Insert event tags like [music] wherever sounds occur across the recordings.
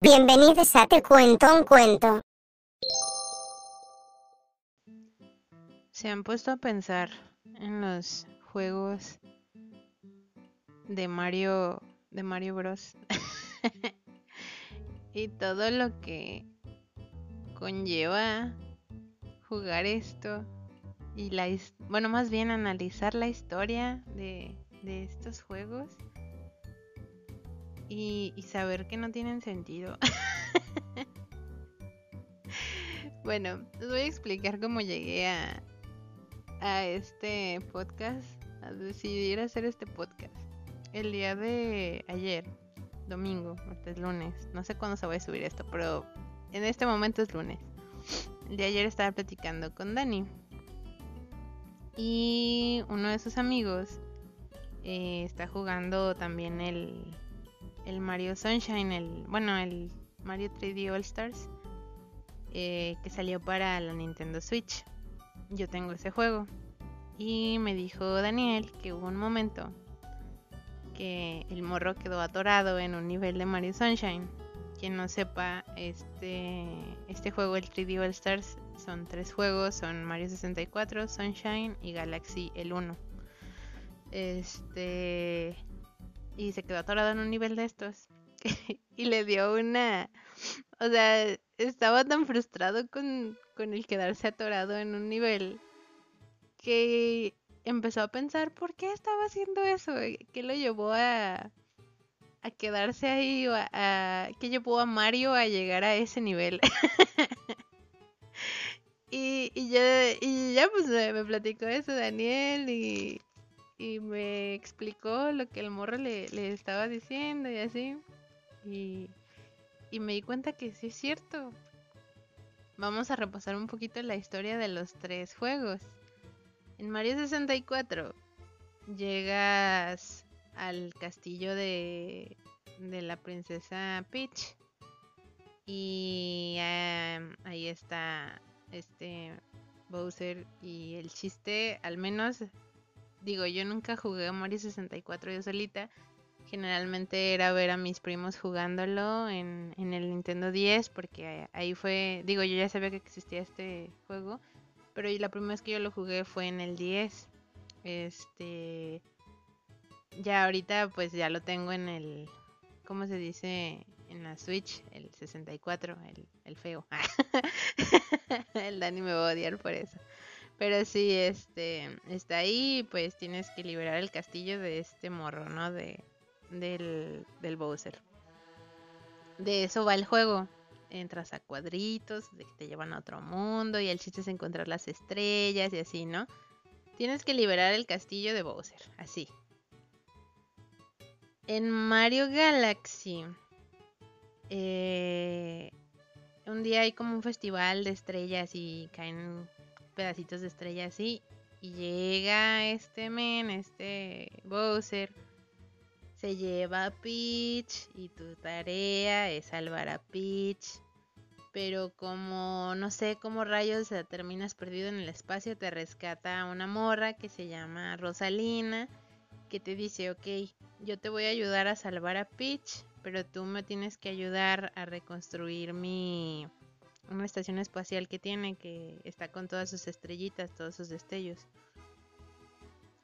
Bienvenidos a Te Cuento un Cuento. ¿Se han puesto a pensar en los juegos de Mario de Mario Bros? [laughs] y todo lo que conlleva jugar esto y la bueno, más bien analizar la historia de, de estos juegos y, saber que no tienen sentido. [laughs] bueno, les voy a explicar cómo llegué a, a este podcast, a decidir hacer este podcast. El día de ayer, domingo, es lunes, no sé cuándo se va a subir esto, pero en este momento es lunes. El de ayer estaba platicando con Dani. Y uno de sus amigos eh, está jugando también el, el Mario Sunshine, el bueno, el Mario 3D All Stars, eh, que salió para la Nintendo Switch. Yo tengo ese juego. Y me dijo Daniel que hubo un momento que el morro quedó atorado en un nivel de Mario Sunshine. Quien no sepa, este, este juego, el 3D All Stars, son tres juegos, son Mario 64, Sunshine y Galaxy el 1. Este y se quedó atorado en un nivel de estos. [laughs] y le dio una... O sea, estaba tan frustrado con, con el quedarse atorado en un nivel que empezó a pensar por qué estaba haciendo eso, qué lo llevó a, a quedarse ahí, o a, qué llevó a Mario a llegar a ese nivel. [laughs] y, y, ya, y ya pues me platicó eso Daniel y, y me explicó lo que el morro le, estaba diciendo y así. Y, y me di cuenta que sí es cierto. Vamos a repasar un poquito la historia de los tres juegos. En Mario 64 llegas al castillo de, de la princesa Peach. Y em, ahí está este Bowser y el chiste, al menos digo, yo nunca jugué a Mario 64 yo solita. Generalmente era ver a mis primos jugándolo en, en el Nintendo 10 porque ahí fue, digo, yo ya sabía que existía este juego, pero la primera vez que yo lo jugué fue en el 10. Este ya ahorita pues ya lo tengo en el ¿cómo se dice? En la Switch, el 64, el, el feo. [laughs] el Dani me va a odiar por eso. Pero sí, este, está ahí, pues tienes que liberar el castillo de este morro, ¿no? De, del, del Bowser. De eso va el juego. Entras a cuadritos, de que te llevan a otro mundo y el chiste es encontrar las estrellas y así, ¿no? Tienes que liberar el castillo de Bowser, así. En Mario Galaxy, eh, un día hay como un festival de estrellas y caen pedacitos de estrella así. Y llega este men, este Bowser. Se lleva a Peach y tu tarea es salvar a Peach. Pero como no sé cómo rayos terminas perdido en el espacio, te rescata una morra que se llama Rosalina. Que te dice, ok, yo te voy a ayudar a salvar a Peach. Pero tú me tienes que ayudar a reconstruir mi, una estación espacial que tiene que está con todas sus estrellitas, todos sus destellos.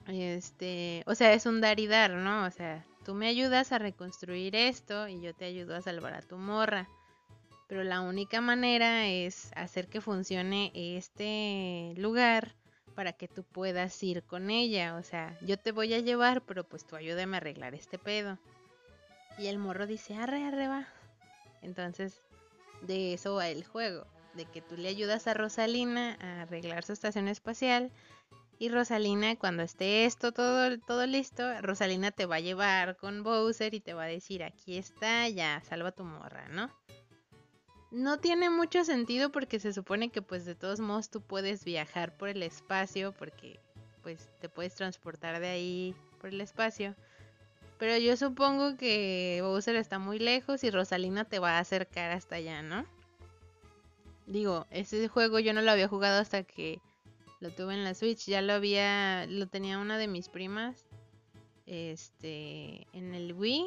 Este, o sea, es un dar y dar, ¿no? O sea, tú me ayudas a reconstruir esto y yo te ayudo a salvar a tu morra. Pero la única manera es hacer que funcione este lugar para que tú puedas ir con ella. O sea, yo te voy a llevar, pero pues tú ayúdame a arreglar este pedo. Y el morro dice, arre, arre, va. Entonces de eso va el juego, de que tú le ayudas a Rosalina a arreglar su estación espacial y Rosalina cuando esté esto todo, todo listo, Rosalina te va a llevar con Bowser y te va a decir aquí está, ya, salva tu morra, ¿no? No tiene mucho sentido porque se supone que pues de todos modos tú puedes viajar por el espacio porque pues te puedes transportar de ahí por el espacio. Pero yo supongo que Bowser está muy lejos y Rosalina te va a acercar hasta allá, ¿no? Digo, ese juego yo no lo había jugado hasta que lo tuve en la Switch. Ya lo había, lo tenía una de mis primas, este, en el Wii.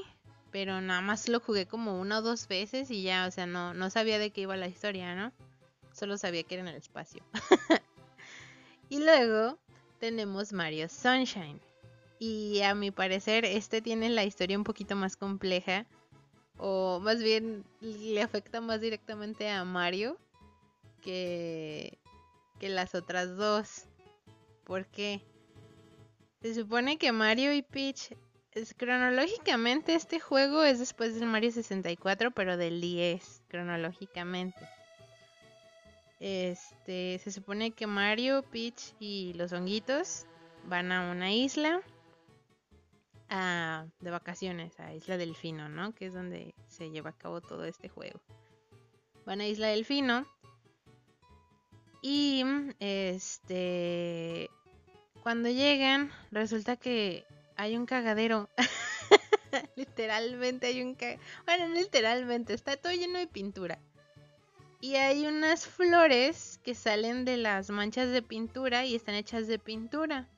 pero nada más lo jugué como una o dos veces y ya, o sea, no, no sabía de qué iba la historia, ¿no? Solo sabía que era en el espacio. [laughs] y luego tenemos Mario Sunshine. Y a mi parecer este tiene la historia un poquito más compleja. O más bien le afecta más directamente a Mario que, que las otras dos. ¿Por qué? Se supone que Mario y Peach cronológicamente este juego es después del Mario 64, pero del 10 cronológicamente. Este, se supone que Mario, Peach y los honguitos van a una isla de vacaciones, a Isla Delfino, ¿no? Que es donde se lleva a cabo todo este juego. Van a Isla Delfino y este cuando llegan resulta que hay un cagadero. [laughs] literalmente hay un cagadero. Bueno, literalmente, está todo lleno de pintura. Y hay unas flores que salen de las manchas de pintura y están hechas de pintura.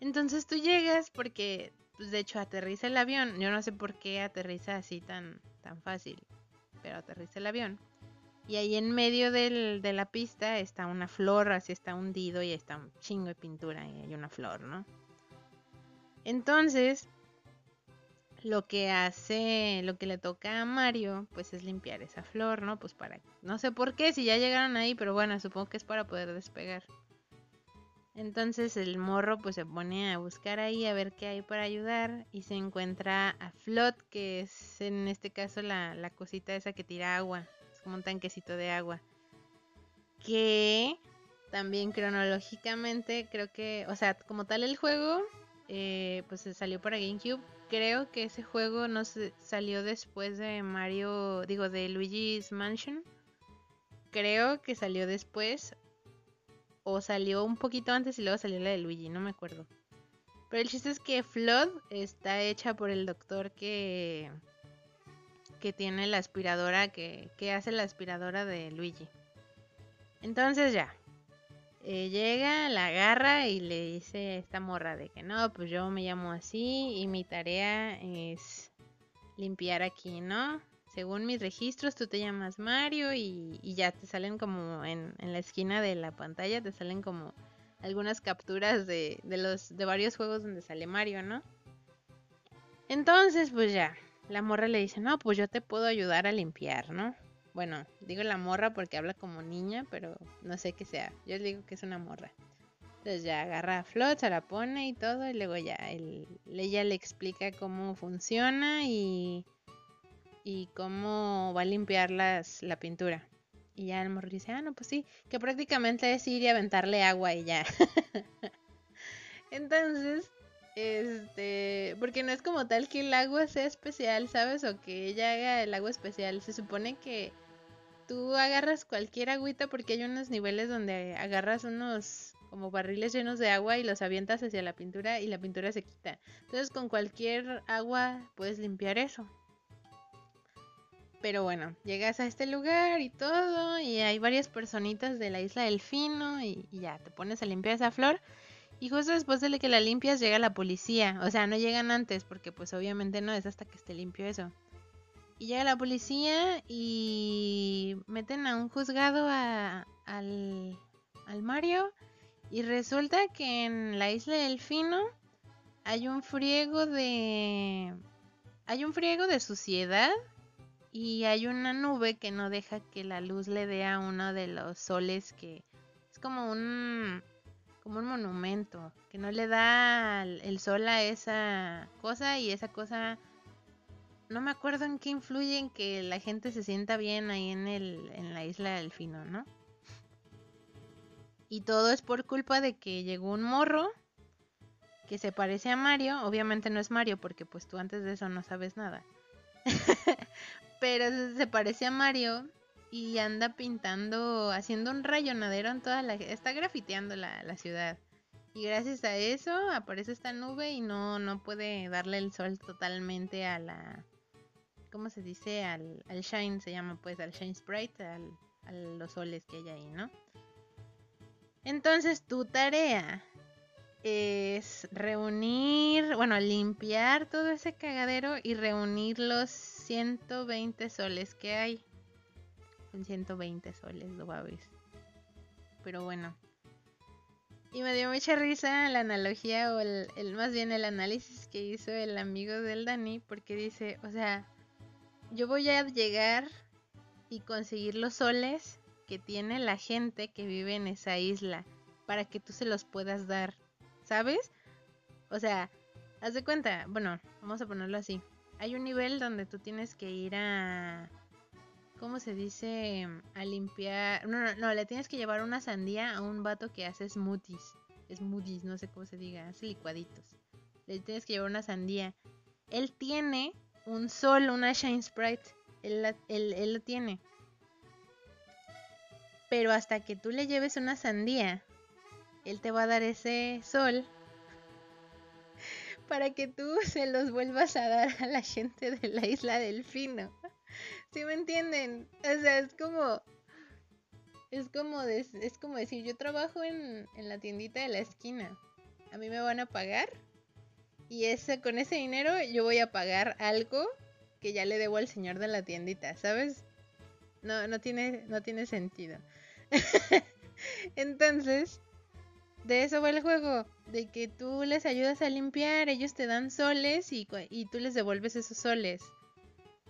Entonces tú llegas porque, pues de hecho aterriza el avión. Yo no sé por qué aterriza así tan, tan fácil, pero aterriza el avión. Y ahí en medio de la pista está una flor, así está hundido y está un chingo de pintura y hay una flor, ¿no? Entonces, lo que hace, lo que le toca a Mario, pues es limpiar esa flor, ¿no? Pues para, no sé por qué, si ya llegaron ahí, pero bueno, supongo que es para poder despegar. Entonces el morro pues se pone a buscar ahí a ver qué hay para ayudar y se encuentra a Flot, que es en este caso la, cosita esa que tira agua, es como un tanquecito de agua. Que también cronológicamente creo que, o sea, como tal el juego eh, pues se salió para GameCube. Creo que ese juego no se salió después de Mario, digo, de Luigi's Mansion. Creo que salió después. O salió un poquito antes y luego salió la de Luigi, no me acuerdo. Pero el chiste es que Flood está hecha por el doctor que, que tiene la aspiradora, que, que hace la aspiradora de Luigi. Entonces ya, eh, llega, la agarra y le dice a esta morra de que no, pues yo me llamo así y mi tarea es limpiar aquí, ¿no? Según mis registros, tú te llamas Mario y, ya te salen como en, la esquina de la pantalla, te salen como algunas capturas de, de, los, de varios juegos donde sale Mario, ¿no? Entonces, pues ya, la morra le dice, no, pues yo te puedo ayudar a limpiar, ¿no? Bueno, digo la morra porque habla como niña, pero no sé qué sea. Yo digo que es una morra. Entonces ya agarra a Flot, se la pone y todo, y luego ya ella le explica cómo funciona y, y cómo va a limpiar las, la pintura. Y ya el morro dice, ah, no, pues sí, que prácticamente es ir y aventarle agua y ya. [laughs] Entonces, este, porque no es como tal que el agua sea especial, ¿sabes? O que ella haga el agua especial. Se supone que tú agarras cualquier agüita porque hay unos niveles donde agarras unos como barriles llenos de agua y los avientas hacia la pintura y la pintura se quita. Entonces con cualquier agua puedes limpiar eso. Pero bueno, llegas a este lugar y todo y hay varias personitas de la isla Delfino y, y ya te pones a limpiar esa flor. Y justo después de que la limpias llega la policía. O sea, no llegan antes porque pues obviamente no es hasta que esté limpio eso. Y llega la policía y meten a un juzgado a, al, al Mario. Y resulta que en la isla del Fino hay un friego de... Hay un friego de suciedad y hay una nube que no deja que la luz le dé a uno de los soles que es como un como un monumento que no le da el sol a esa cosa y esa cosa no me acuerdo en qué influye en que la gente se sienta bien ahí en, el, en la isla del Fino, ¿no? Y todo es por culpa de que llegó un morro que se parece a Mario. Obviamente no es Mario porque pues tú antes de eso no sabes nada. [laughs] Pero se parece a Mario y anda pintando, haciendo un rayonadero en toda la... Está grafiteando la, la ciudad. Y gracias a eso aparece esta nube y no, no puede darle el sol totalmente a la, ¿cómo se dice? Al, al shine, se llama pues, al shine sprite, al, a los soles que hay ahí, ¿no? Entonces tu tarea es reunir, bueno, limpiar todo ese cagadero y reunir los 120 soles que hay. En 120 soles, lo va a. Pero bueno. Y me dio mucha risa la analogía o el, el, más bien el análisis que hizo el amigo del Dani porque dice, o sea, yo voy a llegar y conseguir los soles que tiene la gente que vive en esa isla para que tú se los puedas dar, ¿sabes? O sea, haz de cuenta, bueno, vamos a ponerlo así. Hay un nivel donde tú tienes que ir a ¿cómo se dice? A limpiar. No, no, no, le tienes que llevar una sandía a un vato que hace smoothies. Smoothies, no sé cómo se diga, hace licuaditos. Le tienes que llevar una sandía. Él tiene un sol, una Shine Sprite. Él, él lo tiene. Pero hasta que tú le lleves una sandía, él te va a dar ese sol para que tú [laughs] se los vuelvas a dar a la gente de la isla Delfino. ¿Sí me entienden? O sea, es como. Es como, es como decir, yo trabajo en, en la tiendita de la esquina. A mí me van a pagar. Y ese, con ese dinero yo voy a pagar algo que ya le debo al señor de la tiendita, ¿sabes? No, no tiene, no tiene sentido. [laughs] Entonces, de eso va el juego, de que tú les ayudas a limpiar, ellos te dan soles y, y tú les devuelves esos soles.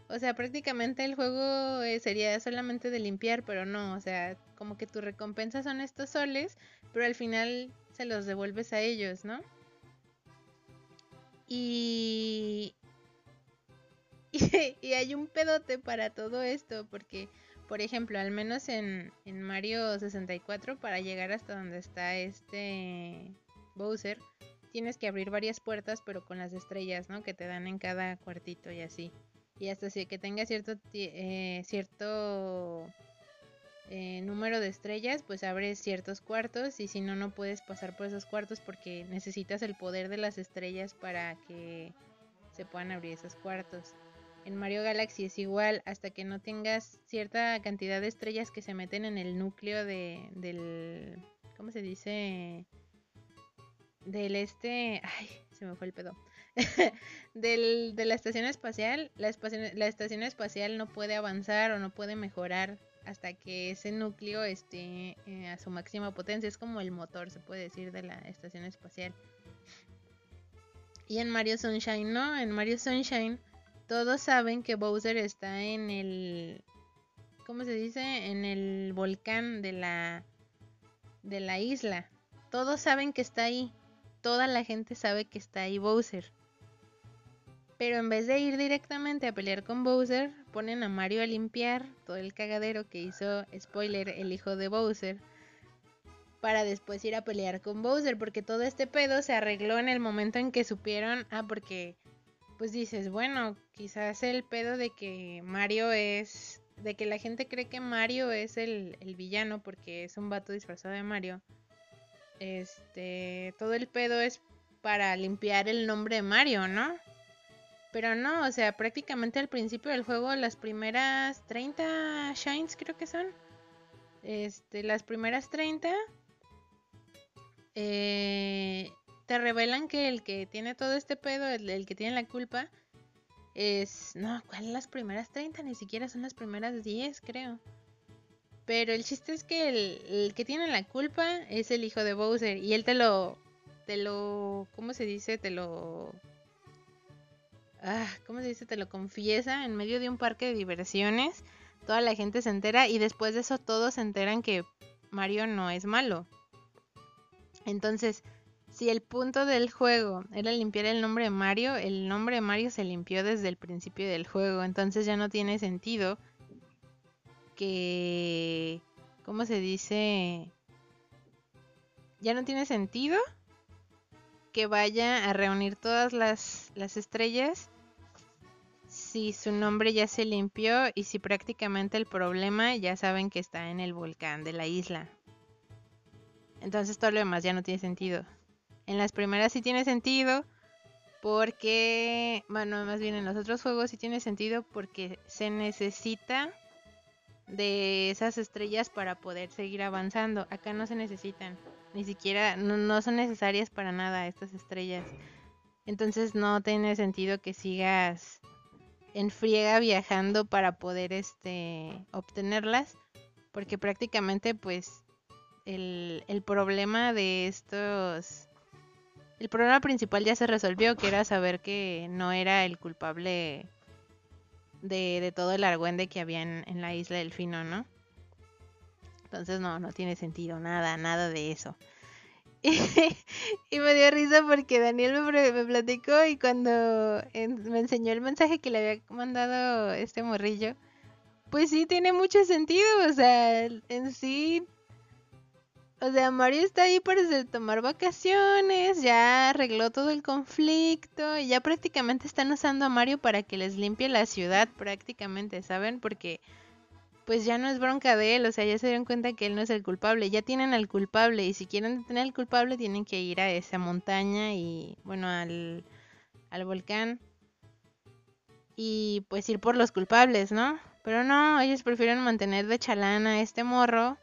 O sea, prácticamente el juego eh, sería solamente de limpiar, pero no, o sea, como que tu recompensa son estos soles, pero al final se los devuelves a ellos, ¿no? Y... [laughs] y, hay un pedote para todo esto, porque, por ejemplo, al menos en, Mario 64, para llegar hasta donde está este Bowser, tienes que abrir varias puertas, pero con las estrellas, ¿no? Que te dan en cada cuartito y así y hasta que tenga cierto eh, cierto eh, número de estrellas pues abres ciertos cuartos y si no no puedes pasar por esos cuartos porque necesitas el poder de las estrellas para que se puedan abrir esos cuartos en Mario Galaxy es igual hasta que no tengas cierta cantidad de estrellas que se meten en el núcleo de del cómo se dice del este ay se me fue el pedo [laughs] del, de la estación espacial, la, la, estación espacial no puede avanzar o no puede mejorar hasta que ese núcleo esté eh, a su máxima potencia. Es como el motor, se puede decir, de la estación espacial. Y en Mario Sunshine, no, en Mario Sunshine todos saben que Bowser está en el... ¿Cómo se dice? En el volcán de la, de la isla. Todos saben que está ahí. Toda la gente sabe que está ahí Bowser. Pero en vez de ir directamente a pelear con Bowser, ponen a Mario a limpiar todo el cagadero que hizo, spoiler, el hijo de Bowser. Para después ir a pelear con Bowser, porque todo este pedo se arregló en el momento en que supieron, ah, porque pues dices, bueno, quizás el pedo de que Mario es, de que la gente cree que Mario es el, el villano porque es un vato disfrazado de Mario. Este, todo el pedo es para limpiar el nombre de Mario, ¿no? Pero no, o sea, prácticamente al principio del juego, las primeras 30 shines creo que son. Este, las primeras 30 eh, te revelan que el que tiene todo este pedo, el, que tiene la culpa, es... No, ¿cuáles las primeras 30? Ni siquiera son las primeras 10, creo. Pero el chiste es que el, el, que tiene la culpa es el hijo de Bowser. Y él te lo... Te lo... ¿Cómo se dice? Te lo ah, ¿cómo se dice? Te lo confiesa en medio de un parque de diversiones. Toda la gente se entera y después de eso todos se enteran que Mario no es malo. Entonces, si el punto del juego era limpiar el nombre de Mario, el nombre de Mario se limpió desde el principio del juego. Entonces ya no tiene sentido que... ¿Cómo se dice? Ya no tiene sentido que vaya a reunir todas las, las estrellas si su nombre ya se limpió y si prácticamente el problema ya saben que está en el volcán de la isla. Entonces todo lo demás ya no tiene sentido. En las primeras sí tiene sentido porque, bueno, más bien en los otros juegos sí tiene sentido porque se necesita de esas estrellas para poder seguir avanzando. Acá no se necesitan. Ni siquiera, no, son necesarias para nada estas estrellas. Entonces no tiene sentido que sigas en friega viajando para poder este obtenerlas. Porque prácticamente pues el, el problema de estos... El problema principal ya se resolvió, que era saber que no era el culpable de, de todo el argüende que había en, la isla del Fino, ¿no? Entonces no, no tiene sentido, nada, nada de eso. [laughs] y me dio risa porque Daniel me platicó y cuando me enseñó el mensaje que le había mandado este morrillo, pues sí tiene mucho sentido, o sea, en sí, o sea, Mario está ahí para tomar vacaciones, ya arregló todo el conflicto y ya prácticamente están usando a Mario para que les limpie la ciudad prácticamente, ¿saben? Porque pues ya no es bronca de él, o sea, ya se dieron cuenta que él no es el culpable, ya tienen al culpable y si quieren detener al culpable tienen que ir a esa montaña y bueno, al, al volcán y pues ir por los culpables, ¿no? Pero no, ellos prefieren mantener de chalana a este morro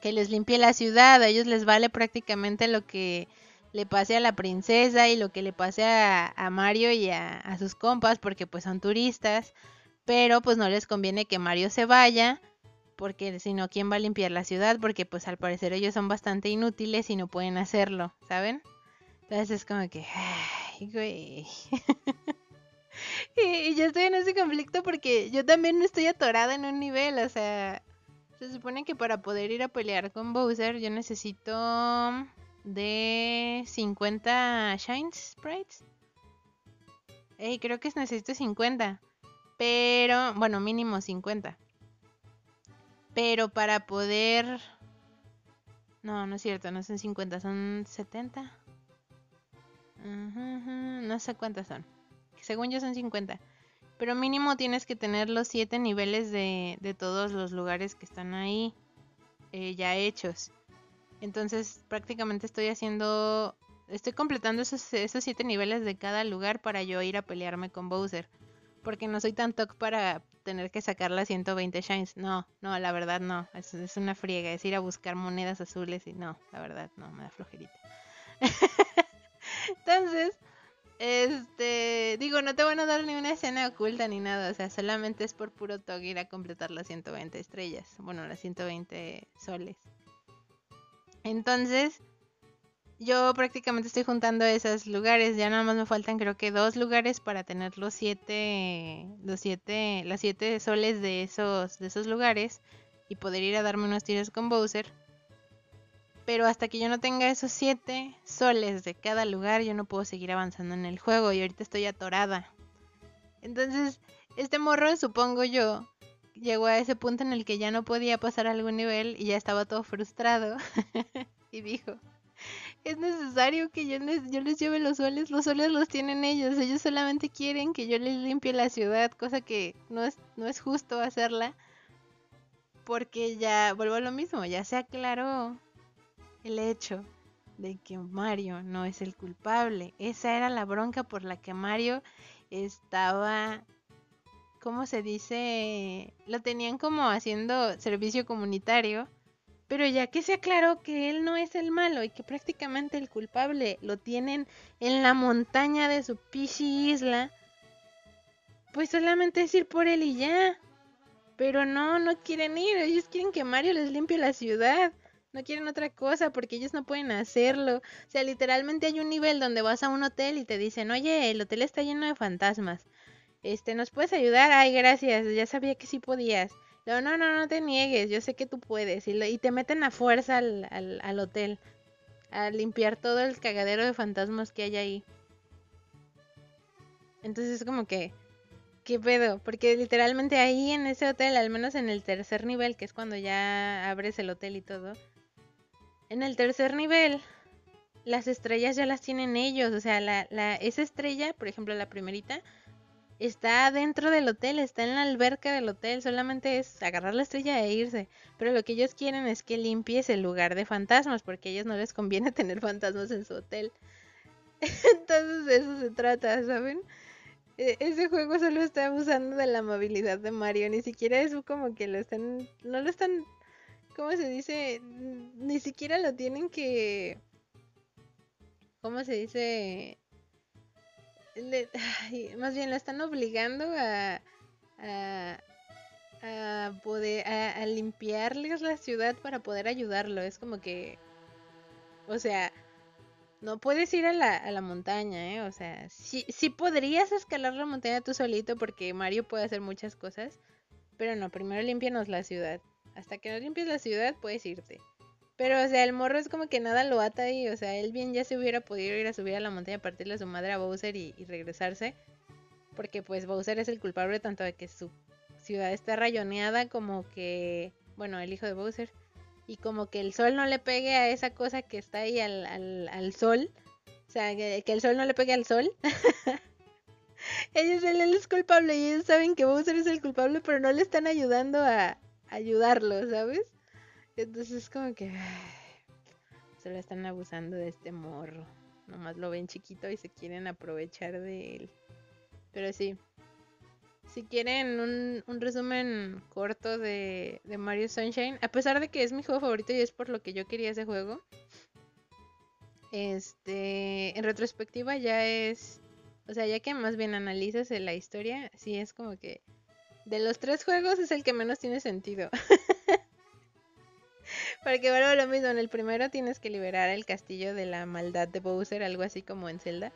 que les limpie la ciudad, a ellos les vale prácticamente lo que le pase a la princesa y lo que le pase a, Mario y a, sus compas porque pues son turistas pero pues no les conviene que Mario se vaya, porque si no, ¿quién va a limpiar la ciudad? Porque pues al parecer ellos son bastante inútiles y no pueden hacerlo, ¿saben? Entonces es como que, ay, güey. [laughs] y, yo estoy en ese conflicto porque yo también no estoy atorada en un nivel, o sea, se supone que para poder ir a pelear con Bowser yo necesito de 50 Shine Sprites. Ey, creo que necesito 50. Pero, bueno, mínimo 50. Pero para poder... No, no es cierto, no son 50, son 70. No sé cuántas son. Según yo son 50. Pero mínimo tienes que tener los 7 niveles de, todos los lugares que están ahí eh, ya hechos. Entonces prácticamente estoy haciendo... Estoy completando esos, 7 niveles de cada lugar para yo ir a pelearme con Bowser porque no soy tan toc para tener que sacar las 120 shines. No, no, la verdad no. Es, es, una friega. Es ir a buscar monedas azules y no, la verdad no, me da flojerita. [laughs] Entonces, este, digo, no te van a dar ni una escena oculta ni nada. O sea, solamente es por puro toque ir a completar las 120 estrellas. Bueno, las 120 soles. Entonces, yo prácticamente estoy juntando esos lugares. Ya nada más me faltan creo que dos lugares para tener los siete, los siete, las siete soles de esos, de esos lugares y poder ir a darme unos tiros con Bowser. Pero hasta que yo no tenga esos siete soles de cada lugar, yo no puedo seguir avanzando en el juego y ahorita estoy atorada. Entonces, este morro, supongo yo, llegó a ese punto en el que ya no podía pasar algún nivel y ya estaba todo frustrado [laughs] y dijo, es necesario que yo les, yo les lleve los soles. Los soles los tienen ellos. Ellos solamente quieren que yo les limpie la ciudad, cosa que no es, no es justo hacerla. Porque ya, vuelvo a lo mismo, ya se aclaró el hecho de que Mario no es el culpable. Esa era la bronca por la que Mario estaba, ¿cómo se dice? Lo tenían como haciendo servicio comunitario pero ya que se aclaró que él no es el malo y que prácticamente el culpable lo tienen en la montaña de su pichi isla, pues solamente es ir por él y ya. Pero no, no quieren ir, ellos quieren que Mario les limpie la ciudad. No quieren otra cosa porque ellos no pueden hacerlo. O sea, literalmente hay un nivel donde vas a un hotel y te dicen, oye, el hotel está lleno de fantasmas. Este, ¿nos puedes ayudar? Ay, gracias, ya sabía que sí podías. No, no, no, no te niegues, yo sé que tú puedes. Y, y te meten a fuerza al, al, al, hotel a limpiar todo el cagadero de fantasmas que hay ahí. Entonces es como que, ¿qué pedo? Porque literalmente ahí en ese hotel, al menos en el tercer nivel, que es cuando ya abres el hotel y todo, en el tercer nivel las estrellas ya las tienen ellos. O sea, la, la, esa estrella, por ejemplo, la primerita, está dentro del hotel, está en la alberca del hotel, solamente es agarrar la estrella e irse. Pero lo que ellos quieren es que limpies el lugar de fantasmas, porque a ellos no les conviene [laughs] tener fantasmas en su hotel. [laughs] Entonces de eso se trata, ¿saben? E ese juego solo está abusando de la amabilidad de Mario, ni siquiera es como que lo están, no lo están ¿cómo se dice? Ni siquiera lo tienen que, ¿cómo se dice? más bien la están obligando a, a, poder a, limpiarles la ciudad para poder ayudarlo. Es como que, o sea, no puedes ir a la, a la montaña, ¿eh? O sea, sí, sí podrías escalar la montaña tú solito porque Mario puede hacer muchas cosas. Pero no, primero limpianos la ciudad. Hasta que no limpies la ciudad puedes irte. Pero, o sea, el morro es como que nada lo ata ahí. O sea, él bien ya se hubiera podido ir a subir a la montaña, a partirle a su madre a Bowser y, y regresarse. Porque, pues, Bowser es el culpable tanto de que su ciudad está rayoneada como que, bueno, el hijo de Bowser y como que el sol no le pegue a esa cosa que está ahí al, al, sol. O sea, que, el sol no le pegue al sol. [laughs] ellos él es culpable y ellos saben que Bowser es el culpable, pero no le están ayudando a, ayudarlo, ¿sabes? Entonces es como que [sighs] se lo están abusando de este morro. Nomás lo ven chiquito y se quieren aprovechar de él. Pero sí, si quieren un, resumen corto de, Mario Sunshine, a pesar de que es mi juego favorito y es por lo que yo quería ese juego, este, en retrospectiva ya es, o sea, ya que más bien analizas la historia, sí es como que de los tres juegos es el que menos tiene sentido. [laughs] Porque bueno, lo mismo, en el primero tienes que liberar el castillo de la maldad de Bowser, algo así como en Zelda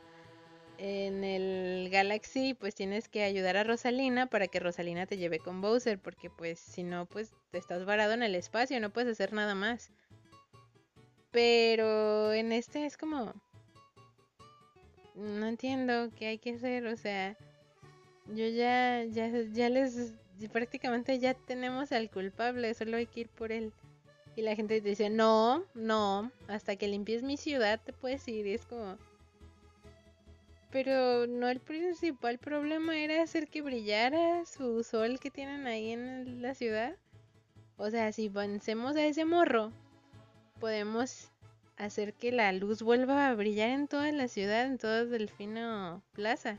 en el Galaxy pues tienes que ayudar a Rosalina para que Rosalina te lleve con Bowser porque pues si no pues te estás varado en el espacio, no puedes hacer nada más. Pero en este es como no entiendo qué hay que hacer, o sea, yo ya ya ya les prácticamente ya tenemos al culpable, solo hay que ir por él. Y la gente te dice, "No, no, hasta que limpies mi ciudad te puedes ir." Es como pero no el principal problema era hacer que brillara su sol que tienen ahí en la ciudad. O sea, si vencemos a ese morro, podemos hacer que la luz vuelva a brillar en toda la ciudad, en todo Delfino Plaza.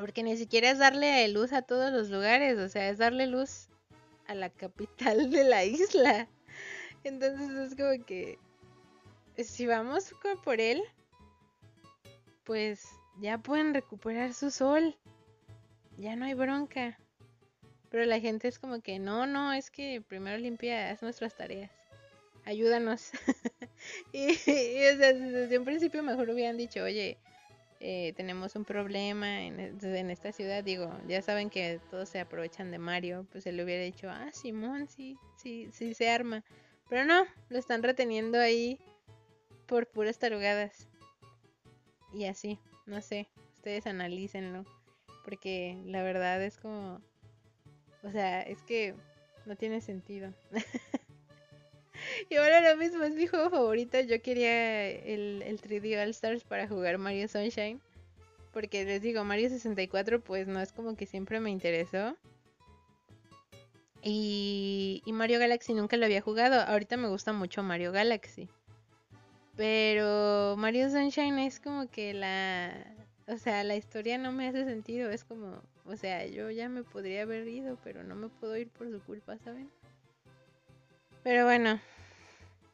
Porque ni siquiera es darle luz a todos los lugares, o sea, es darle luz a la capital de la isla. [laughs] Entonces es como que si vamos por él, pues ya pueden recuperar su sol. Ya no hay bronca. Pero la gente es como que no, no, es que primero limpia, haz nuestras tareas. Ayúdanos. [laughs] y, desde un principio mejor hubieran dicho, oye, eh, tenemos un problema en, en, esta ciudad. Digo, ya saben que todos se aprovechan de Mario. Pues se le hubiera dicho, ah, Simón, sí, sí, sí se arma. Pero no, lo están reteniendo ahí por puras tarugadas y así, no sé, ustedes analícenlo, porque la verdad es como, o sea, es que no tiene sentido. [laughs] y ahora lo mismo, es mi juego favorito, yo quería el, el 3D All Stars para jugar Mario Sunshine, porque les digo, Mario 64 pues no es como que siempre me interesó. Y, y Mario Galaxy nunca lo había jugado. Ahorita me gusta mucho Mario Galaxy. Pero Mario Sunshine es como que la... O sea, la historia no me hace sentido. Es como... O sea, yo ya me podría haber ido, pero no me puedo ir por su culpa, ¿saben? Pero bueno.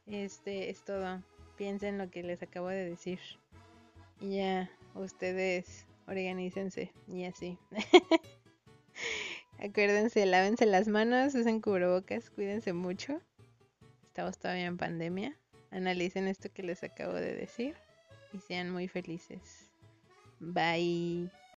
Este es todo. Piensen lo que les acabo de decir. Y ya, ustedes organícense y así. [laughs] Acuérdense, lávense las manos, usen cubrebocas, cuídense mucho. Estamos todavía en pandemia. Analicen esto que les acabo de decir y sean muy felices. Bye.